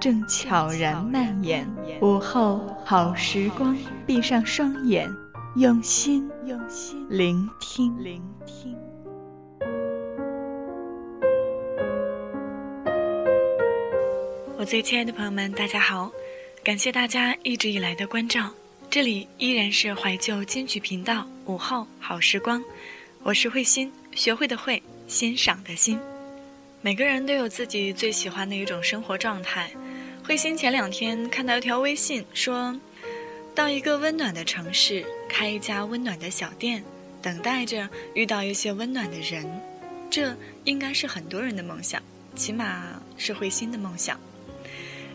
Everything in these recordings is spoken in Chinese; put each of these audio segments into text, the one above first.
正悄然蔓延，午后好时光，闭上双眼，用心用心聆听聆听。我最亲爱的朋友们，大家好，感谢大家一直以来的关照，这里依然是怀旧金曲频道午后好时光，我是慧心，学会的会，欣赏的心。每个人都有自己最喜欢的一种生活状态。慧心前两天看到一条微信，说到一个温暖的城市，开一家温暖的小店，等待着遇到一些温暖的人，这应该是很多人的梦想，起码是慧心的梦想。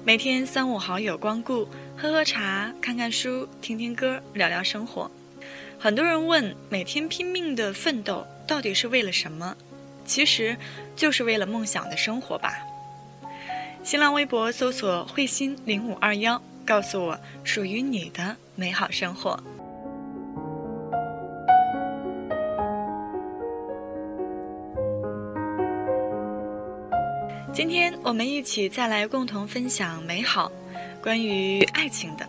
每天三五好友光顾，喝喝茶，看看书，听听歌，聊聊生活。很多人问，每天拼命的奋斗到底是为了什么？其实，就是为了梦想的生活吧。新浪微博搜索“慧心零五二幺”，告诉我属于你的美好生活。今天我们一起再来共同分享美好，关于爱情的。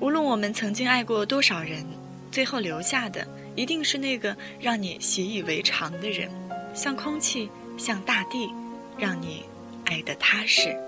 无论我们曾经爱过多少人，最后留下的一定是那个让你习以为常的人，像空气，像大地，让你。爱的踏实。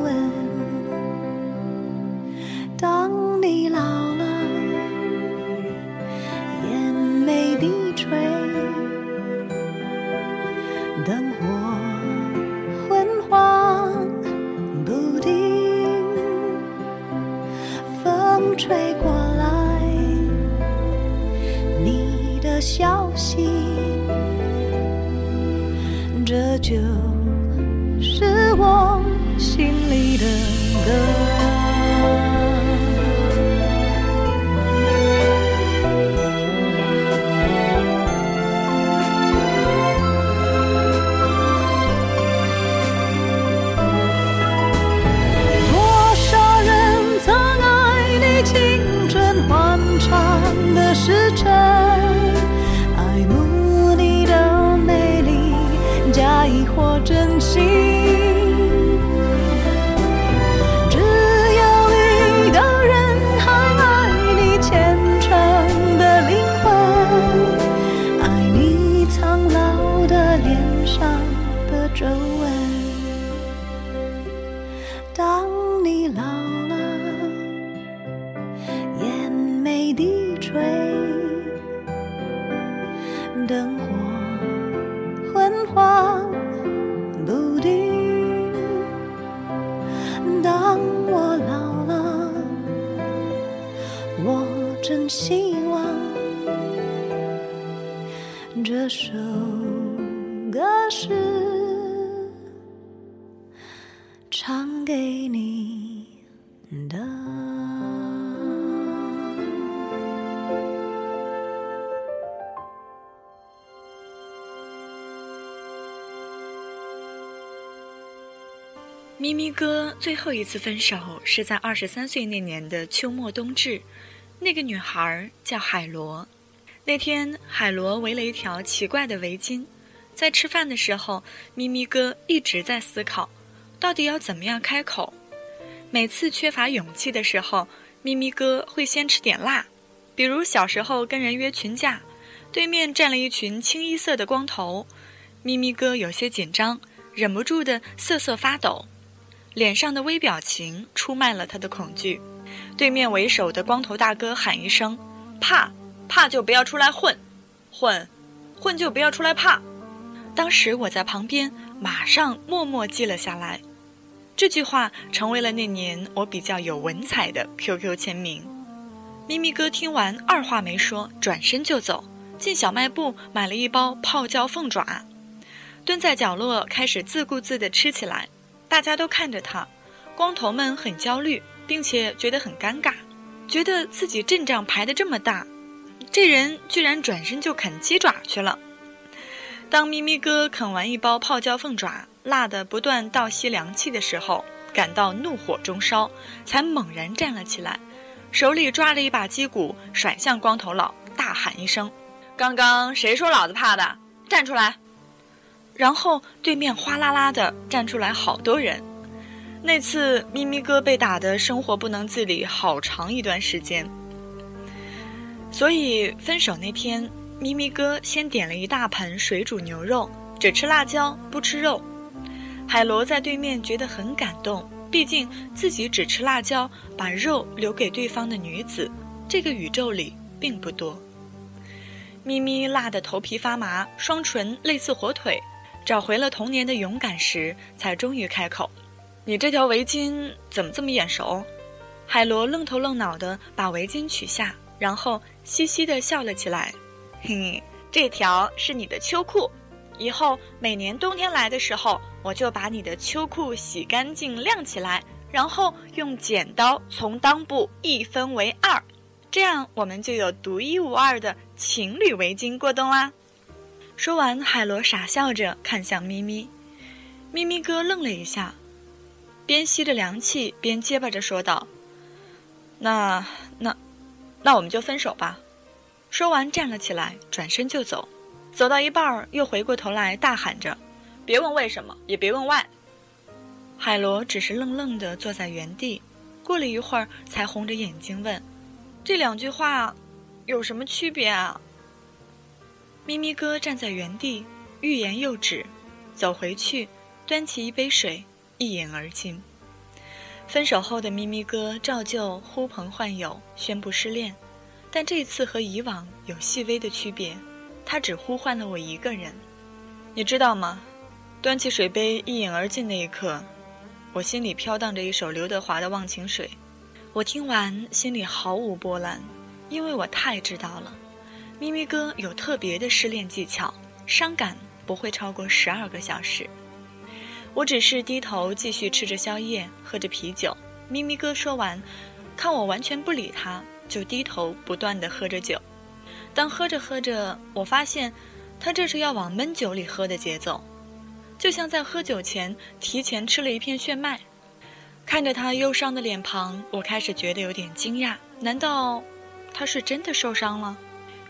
哥最后一次分手是在二十三岁那年的秋末冬至，那个女孩叫海螺。那天，海螺围了一条奇怪的围巾。在吃饭的时候，咪咪哥一直在思考，到底要怎么样开口。每次缺乏勇气的时候，咪咪哥会先吃点辣，比如小时候跟人约群架，对面站了一群清一色的光头，咪咪哥有些紧张，忍不住的瑟瑟发抖。脸上的微表情出卖了他的恐惧。对面为首的光头大哥喊一声：“怕，怕就不要出来混，混，混就不要出来怕。”当时我在旁边，马上默默记了下来。这句话成为了那年我比较有文采的 QQ 签名。咪咪哥听完，二话没说，转身就走，进小卖部买了一包泡椒凤爪，蹲在角落开始自顾自地吃起来。大家都看着他，光头们很焦虑，并且觉得很尴尬，觉得自己阵仗排得这么大，这人居然转身就啃鸡爪去了。当咪咪哥啃完一包泡椒凤爪，辣得不断倒吸凉气的时候，感到怒火中烧，才猛然站了起来，手里抓着一把鸡骨，甩向光头佬，大喊一声：“刚刚谁说老子怕的？站出来！”然后对面哗啦啦的站出来好多人，那次咪咪哥被打的生活不能自理好长一段时间。所以分手那天，咪咪哥先点了一大盆水煮牛肉，只吃辣椒不吃肉。海螺在对面觉得很感动，毕竟自己只吃辣椒，把肉留给对方的女子，这个宇宙里并不多。咪咪辣得头皮发麻，双唇类似火腿。找回了童年的勇敢时，才终于开口：“你这条围巾怎么这么眼熟？”海螺愣头愣脑地把围巾取下，然后嘻嘻地笑了起来：“嘿，这条是你的秋裤，以后每年冬天来的时候，我就把你的秋裤洗干净晾起来，然后用剪刀从裆部一分为二，这样我们就有独一无二的情侣围巾过冬啦。”说完，海螺傻笑着看向咪咪，咪咪哥愣了一下，边吸着凉气边结巴着说道：“那那，那我们就分手吧。”说完站了起来，转身就走，走到一半儿又回过头来大喊着：“别问为什么，也别问 why。”海螺只是愣愣地坐在原地，过了一会儿才红着眼睛问：“这两句话有什么区别啊？”咪咪哥站在原地，欲言又止，走回去，端起一杯水，一饮而尽。分手后的咪咪哥照旧呼朋唤友，宣布失恋，但这次和以往有细微的区别，他只呼唤了我一个人。你知道吗？端起水杯一饮而尽那一刻，我心里飘荡着一首刘德华的《忘情水》。我听完心里毫无波澜，因为我太知道了。咪咪哥有特别的失恋技巧，伤感不会超过十二个小时。我只是低头继续吃着宵夜，喝着啤酒。咪咪哥说完，看我完全不理他，就低头不断的喝着酒。当喝着喝着，我发现，他这是要往闷酒里喝的节奏，就像在喝酒前提前吃了一片炫迈。看着他忧伤的脸庞，我开始觉得有点惊讶。难道他是真的受伤了？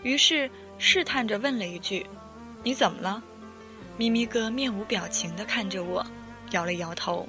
于是试探着问了一句：“你怎么了？”咪咪哥面无表情地看着我，摇了摇头。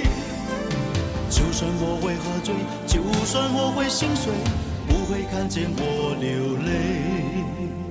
就算我会喝醉，就算我会心碎，不会看见我流泪。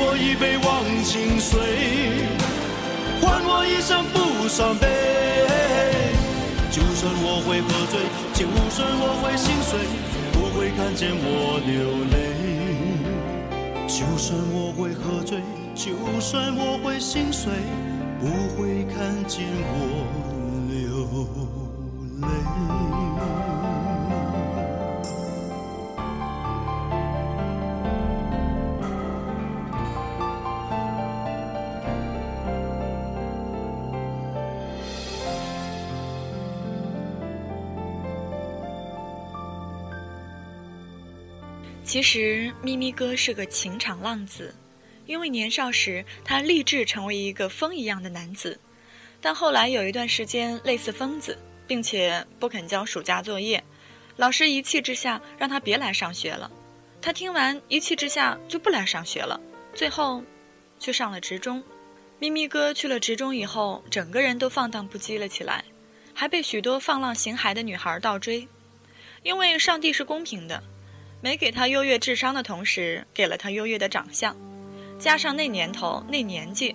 我一杯忘情水，换我一生不伤悲。就算我会喝醉，就算我会心碎，不会看见我流泪。就算我会喝醉，就算我会心碎，不会看见我其实咪咪哥是个情场浪子，因为年少时他立志成为一个风一样的男子，但后来有一段时间类似疯子，并且不肯交暑假作业，老师一气之下让他别来上学了。他听完一气之下就不来上学了，最后去上了职中。咪咪哥去了职中以后，整个人都放荡不羁了起来，还被许多放浪形骸的女孩倒追，因为上帝是公平的。没给他优越智商的同时，给了他优越的长相，加上那年头那年纪，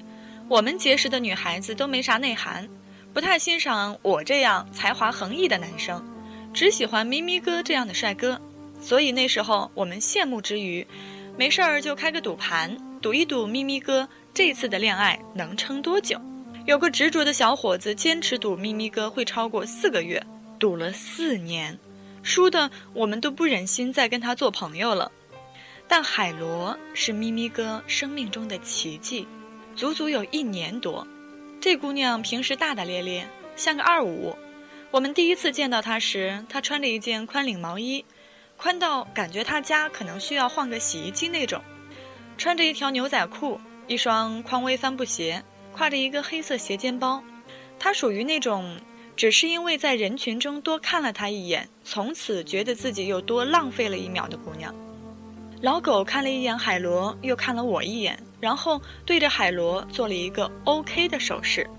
我们结识的女孩子都没啥内涵，不太欣赏我这样才华横溢的男生，只喜欢咪咪哥这样的帅哥。所以那时候我们羡慕之余，没事儿就开个赌盘，赌一赌咪咪哥这次的恋爱能撑多久。有个执着的小伙子坚持赌咪咪哥会超过四个月，赌了四年。输的我们都不忍心再跟他做朋友了，但海螺是咪咪哥生命中的奇迹，足足有一年多。这姑娘平时大大咧咧，像个二五。我们第一次见到她时，她穿着一件宽领毛衣，宽到感觉她家可能需要换个洗衣机那种，穿着一条牛仔裤，一双匡威帆布鞋，挎着一个黑色斜肩包。她属于那种。只是因为在人群中多看了他一眼，从此觉得自己又多浪费了一秒的姑娘。老狗看了一眼海螺，又看了我一眼，然后对着海螺做了一个 OK 的手势。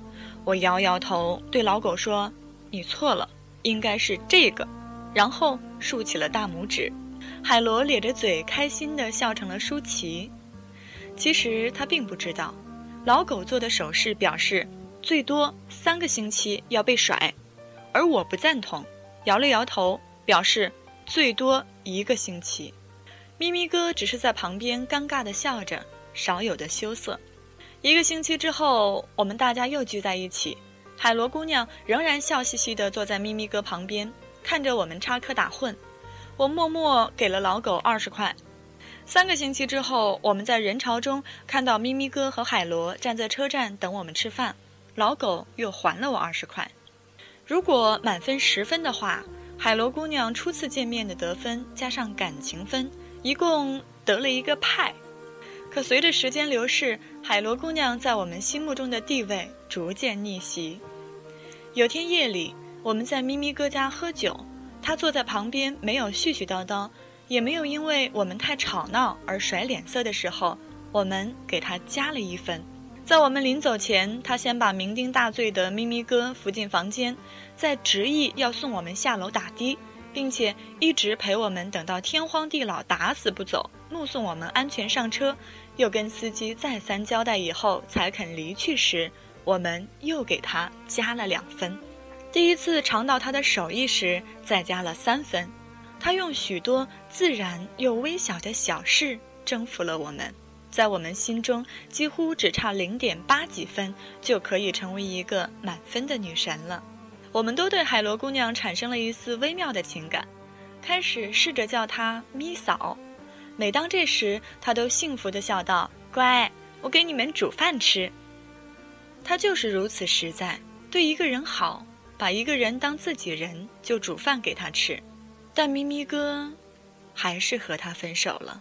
我摇摇头，对老狗说：“你错了，应该是这个。”然后竖起了大拇指。海螺咧着嘴，开心地笑成了舒淇。其实他并不知道，老狗做的手势表示最多三个星期要被甩，而我不赞同，摇了摇头，表示最多一个星期。咪咪哥只是在旁边尴尬地笑着，少有的羞涩。一个星期之后，我们大家又聚在一起，海螺姑娘仍然笑嘻嘻地坐在咪咪哥旁边，看着我们插科打诨。我默默给了老狗二十块。三个星期之后，我们在人潮中看到咪咪哥和海螺站在车站等我们吃饭，老狗又还了我二十块。如果满分十分的话，海螺姑娘初次见面的得分加上感情分，一共得了一个派。可随着时间流逝，海螺姑娘在我们心目中的地位逐渐逆袭。有天夜里，我们在咪咪哥家喝酒，她坐在旁边，没有絮絮叨叨，也没有因为我们太吵闹而甩脸色的时候，我们给她加了一分。在我们临走前，他先把酩酊大醉的咪咪哥扶进房间，再执意要送我们下楼打的。并且一直陪我们等到天荒地老，打死不走，目送我们安全上车，又跟司机再三交代以后才肯离去时，我们又给他加了两分。第一次尝到他的手艺时，再加了三分。他用许多自然又微小的小事征服了我们，在我们心中几乎只差零点八几分就可以成为一个满分的女神了。我们都对海螺姑娘产生了一丝微妙的情感，开始试着叫她咪嫂。每当这时，她都幸福地笑道：“乖，我给你们煮饭吃。”她就是如此实在，对一个人好，把一个人当自己人，就煮饭给他吃。但咪咪哥，还是和他分手了。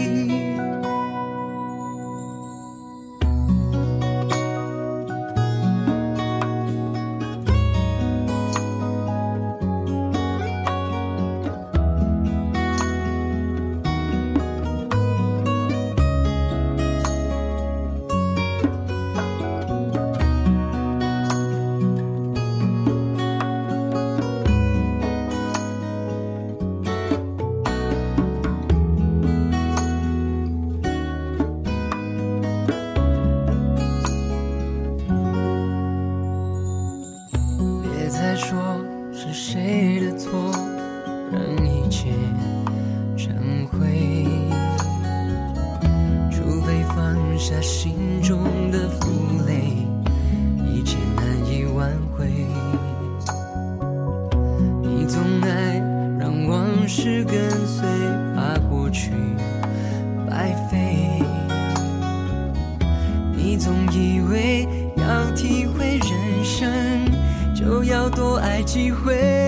机会，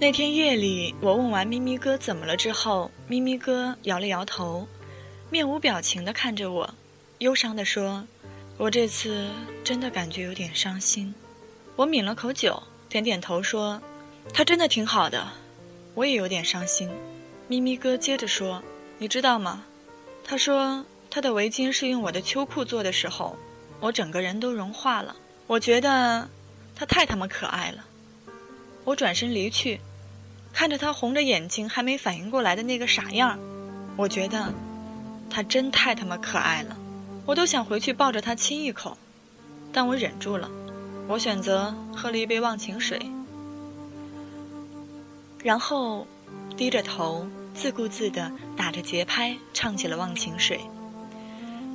那天夜里，我问完咪咪哥怎么了之后，咪咪哥摇了摇头，面无表情地看着我，忧伤地说：“我这次真的感觉有点伤心。”我抿了口酒，点点头说：“他真的挺好的。”我也有点伤心。咪咪哥接着说：“你知道吗？他说他的围巾是用我的秋裤做的时候，我整个人都融化了。我觉得他太他妈可爱了。”我转身离去。看着他红着眼睛还没反应过来的那个傻样儿，我觉得他真太他妈可爱了，我都想回去抱着他亲一口，但我忍住了。我选择喝了一杯忘情水，然后低着头自顾自地打着节拍唱起了忘情水。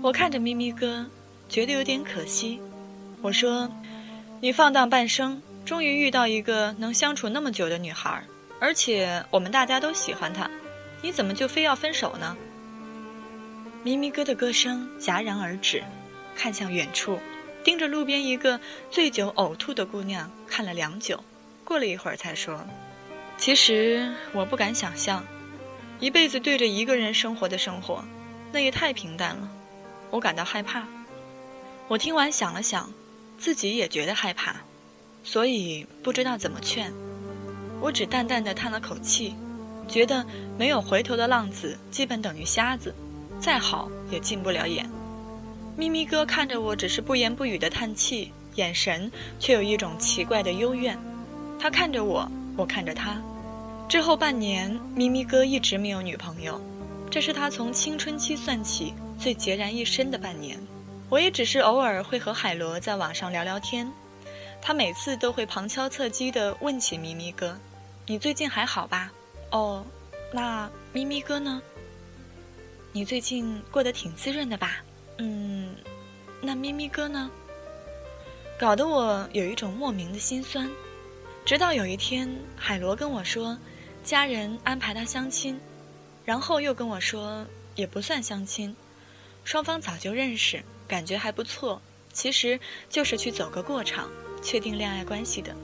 我看着咪咪哥，觉得有点可惜。我说：“你放荡半生，终于遇到一个能相处那么久的女孩儿。”而且我们大家都喜欢他，你怎么就非要分手呢？咪咪哥的歌声戛然而止，看向远处，盯着路边一个醉酒呕吐的姑娘看了良久，过了一会儿才说：“其实我不敢想象，一辈子对着一个人生活的生活，那也太平淡了，我感到害怕。”我听完想了想，自己也觉得害怕，所以不知道怎么劝。我只淡淡的叹了口气，觉得没有回头的浪子基本等于瞎子，再好也进不了眼。咪咪哥看着我，只是不言不语的叹气，眼神却有一种奇怪的幽怨。他看着我，我看着他。之后半年，咪咪哥一直没有女朋友，这是他从青春期算起最孑然一身的半年。我也只是偶尔会和海螺在网上聊聊天。他每次都会旁敲侧击地问起咪咪哥：“你最近还好吧？”“哦，那咪咪哥呢？”“你最近过得挺滋润的吧？”“嗯，那咪咪哥呢？”搞得我有一种莫名的心酸。直到有一天，海螺跟我说，家人安排他相亲，然后又跟我说也不算相亲，双方早就认识，感觉还不错，其实就是去走个过场。确定恋爱关系的，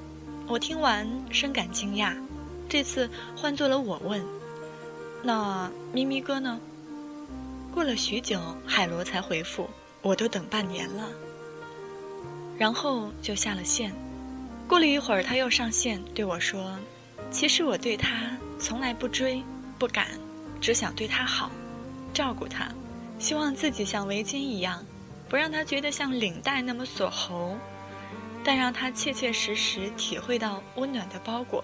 我听完深感惊讶。这次换做了我问：“那咪咪哥呢？”过了许久，海螺才回复：“我都等半年了。”然后就下了线。过了一会儿，他又上线对我说：“其实我对他从来不追，不敢，只想对他好，照顾他，希望自己像围巾一样，不让他觉得像领带那么锁喉。”但让他切切实实体会到温暖的包裹，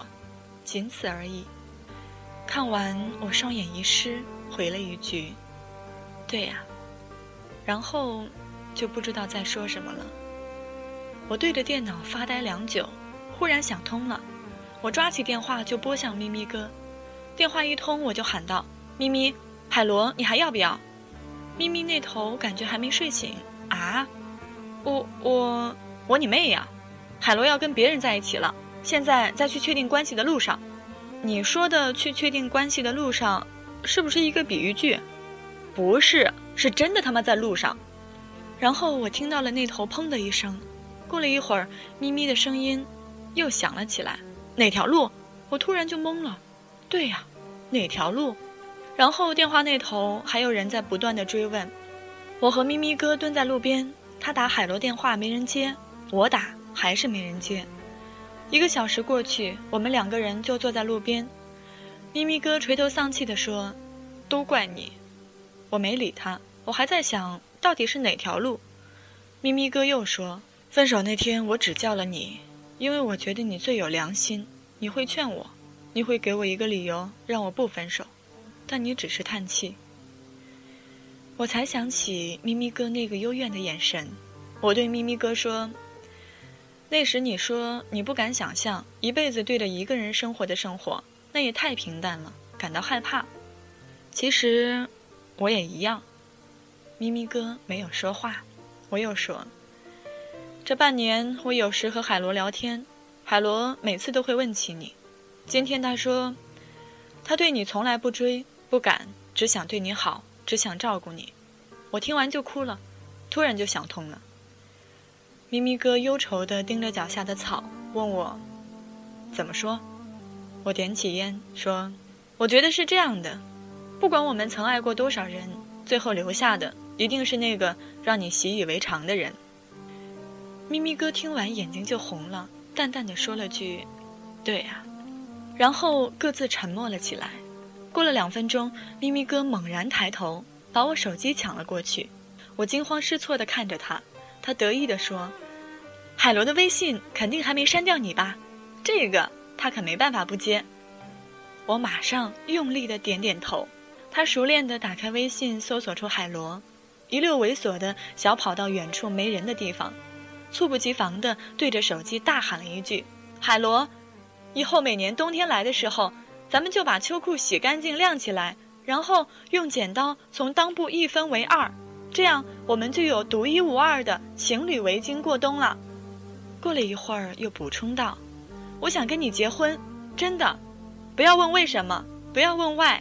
仅此而已。看完，我双眼一湿，回了一句：“对呀。”然后就不知道再说什么了。我对着电脑发呆良久，忽然想通了，我抓起电话就拨向咪咪哥。电话一通，我就喊道：“咪咪，海螺，你还要不要？”咪咪那头感觉还没睡醒啊，我我。我你妹呀！海螺要跟别人在一起了，现在在去确定关系的路上。你说的去确定关系的路上，是不是一个比喻句？不是，是真的他妈在路上。然后我听到了那头砰的一声，过了一会儿，咪咪的声音又响了起来。哪条路？我突然就懵了。对呀，哪条路？然后电话那头还有人在不断的追问。我和咪咪哥蹲在路边，他打海螺电话没人接。我打还是没人接，一个小时过去，我们两个人就坐在路边。咪咪哥垂头丧气地说：“都怪你。”我没理他，我还在想到底是哪条路。咪咪哥又说：“分手那天我只叫了你，因为我觉得你最有良心，你会劝我，你会给我一个理由让我不分手。”但你只是叹气。我才想起咪咪哥那个幽怨的眼神，我对咪咪哥说：“那时你说你不敢想象一辈子对着一个人生活的生活，那也太平淡了，感到害怕。其实，我也一样。”咪咪哥没有说话，我又说：“这半年我有时和海螺聊天，海螺每次都会问起你。今天他说，他对你从来不追不赶，只想对你好。”只想照顾你，我听完就哭了，突然就想通了。咪咪哥忧愁地盯着脚下的草，问我：“怎么说？”我点起烟说：“我觉得是这样的，不管我们曾爱过多少人，最后留下的一定是那个让你习以为常的人。”咪咪哥听完眼睛就红了，淡淡的说了句：“对呀。”然后各自沉默了起来。过了两分钟，咪咪哥猛然抬头，把我手机抢了过去。我惊慌失措地看着他，他得意地说：“海螺的微信肯定还没删掉你吧？这个他可没办法不接。”我马上用力地点点头。他熟练地打开微信，搜索出海螺，一溜猥琐地小跑到远处没人的地方，猝不及防地对着手机大喊了一句：“海螺，以后每年冬天来的时候。”咱们就把秋裤洗干净晾起来，然后用剪刀从裆部一分为二，这样我们就有独一无二的情侣围巾过冬了。过了一会儿，又补充道：“我想跟你结婚，真的，不要问为什么，不要问 why。”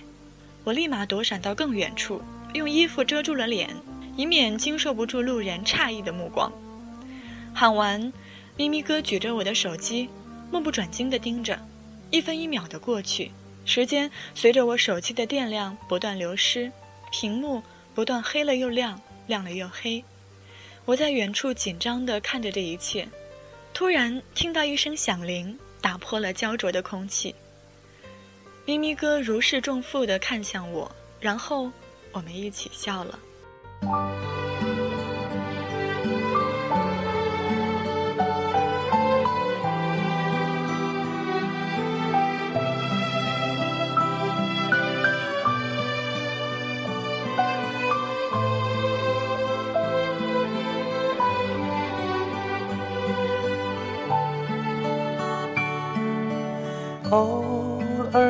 我立马躲闪到更远处，用衣服遮住了脸，以免经受不住路人诧异的目光。喊完，咪咪哥举着我的手机，目不转睛地盯着。一分一秒的过去，时间随着我手机的电量不断流失，屏幕不断黑了又亮，亮了又黑。我在远处紧张地看着这一切，突然听到一声响铃，打破了焦灼的空气。咪咪哥如释重负地看向我，然后我们一起笑了。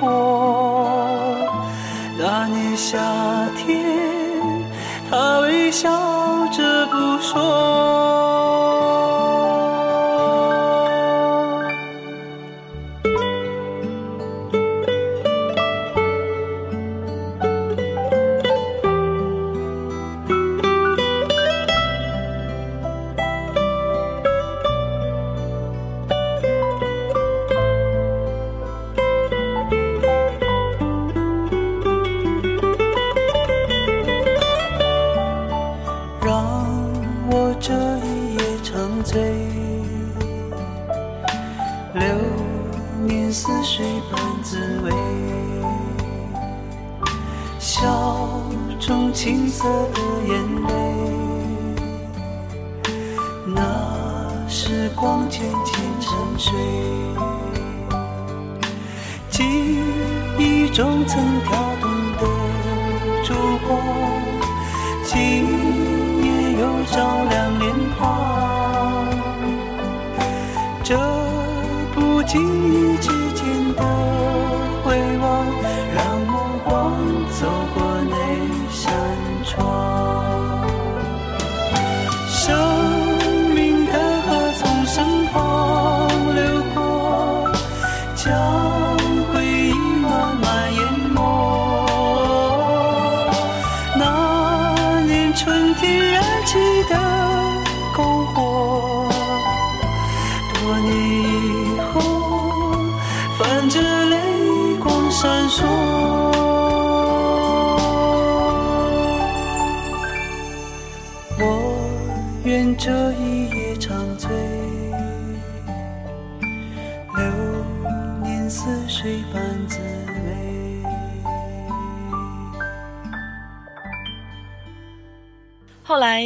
过。那年夏天，他微笑着不说。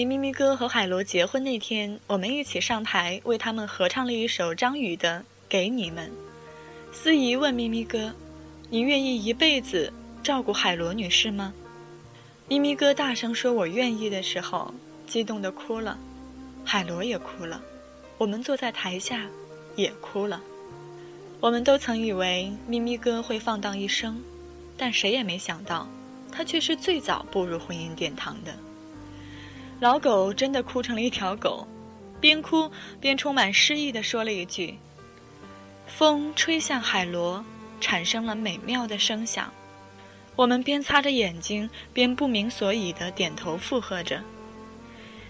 咪咪哥和海螺结婚那天，我们一起上台为他们合唱了一首张宇的《给你们》。司仪问咪咪哥：“你愿意一辈子照顾海螺女士吗？”咪咪哥大声说：“我愿意”的时候，激动的哭了，海螺也哭了，我们坐在台下也哭了。我们都曾以为咪咪哥会放荡一生，但谁也没想到，他却是最早步入婚姻殿堂的。老狗真的哭成了一条狗，边哭边充满诗意地说了一句：“风吹向海螺，产生了美妙的声响。”我们边擦着眼睛，边不明所以地点头附和着。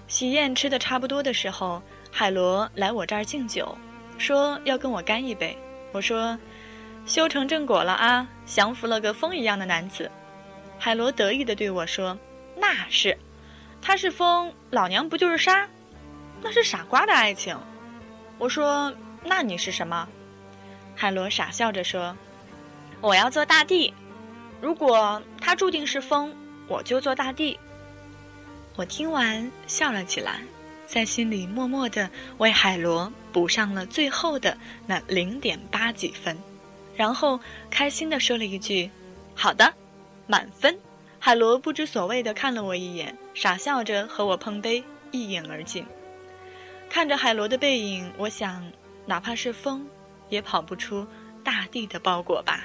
喜宴吃的差不多的时候，海螺来我这儿敬酒，说要跟我干一杯。我说：“修成正果了啊，降服了个风一样的男子。”海螺得意地对我说：“那是。”他是风，老娘不就是沙？那是傻瓜的爱情。我说：“那你是什么？”海螺傻笑着说：“我要做大地。如果他注定是风，我就做大地。”我听完笑了起来，在心里默默的为海螺补上了最后的那零点八几分，然后开心的说了一句：“好的，满分。”海螺不知所谓的看了我一眼，傻笑着和我碰杯，一饮而尽。看着海螺的背影，我想，哪怕是风，也跑不出大地的包裹吧。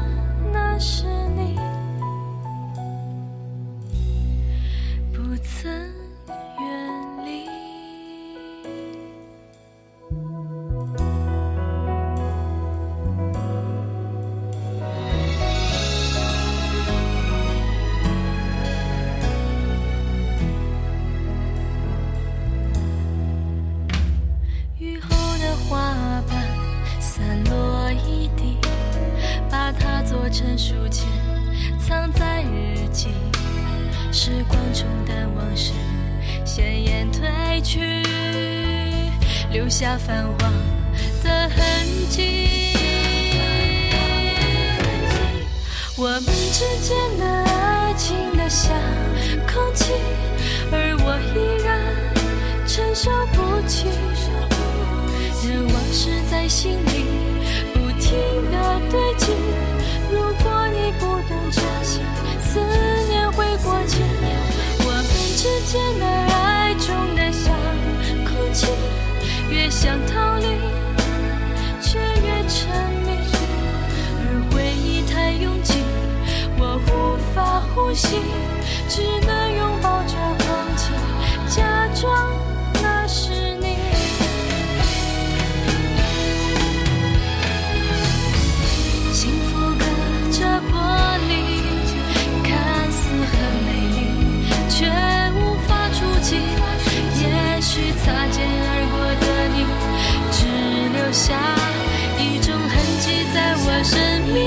我们之间的爱情的像空气，而我依然承受不起任往事在心里不停的堆积。如果你不懂珍惜，思念会过期。我们之间的爱重的像空气，越想逃离。呼吸，只能拥抱着空气，假装那是你。幸福隔着玻璃，看似很美丽，却无法触及。也许擦肩而过的你，只留下一种痕迹在我生命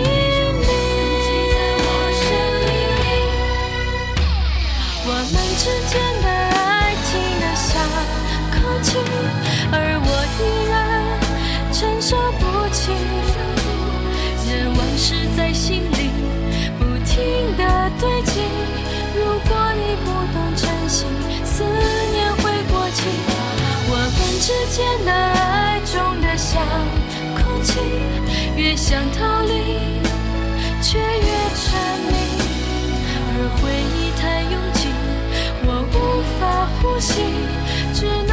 情，越想逃离，却越沉迷。而回忆太拥挤，我无法呼吸，只能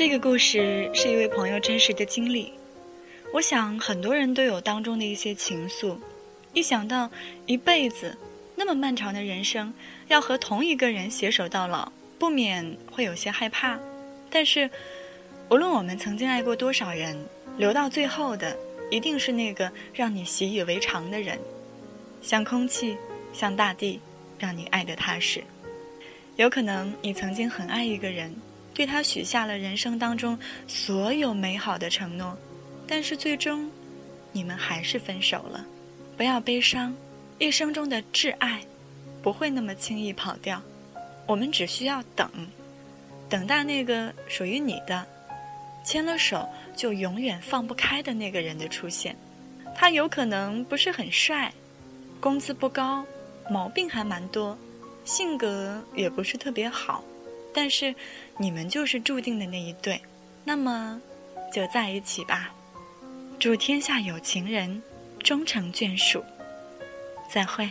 这个故事是一位朋友真实的经历，我想很多人都有当中的一些情愫。一想到一辈子那么漫长的人生，要和同一个人携手到老，不免会有些害怕。但是，无论我们曾经爱过多少人，留到最后的一定是那个让你习以为常的人，像空气，像大地，让你爱得踏实。有可能你曾经很爱一个人。对他许下了人生当中所有美好的承诺，但是最终，你们还是分手了。不要悲伤，一生中的挚爱，不会那么轻易跑掉。我们只需要等，等待那个属于你的，牵了手就永远放不开的那个人的出现。他有可能不是很帅，工资不高，毛病还蛮多，性格也不是特别好。但是，你们就是注定的那一对，那么，就在一起吧。祝天下有情人终成眷属。再会。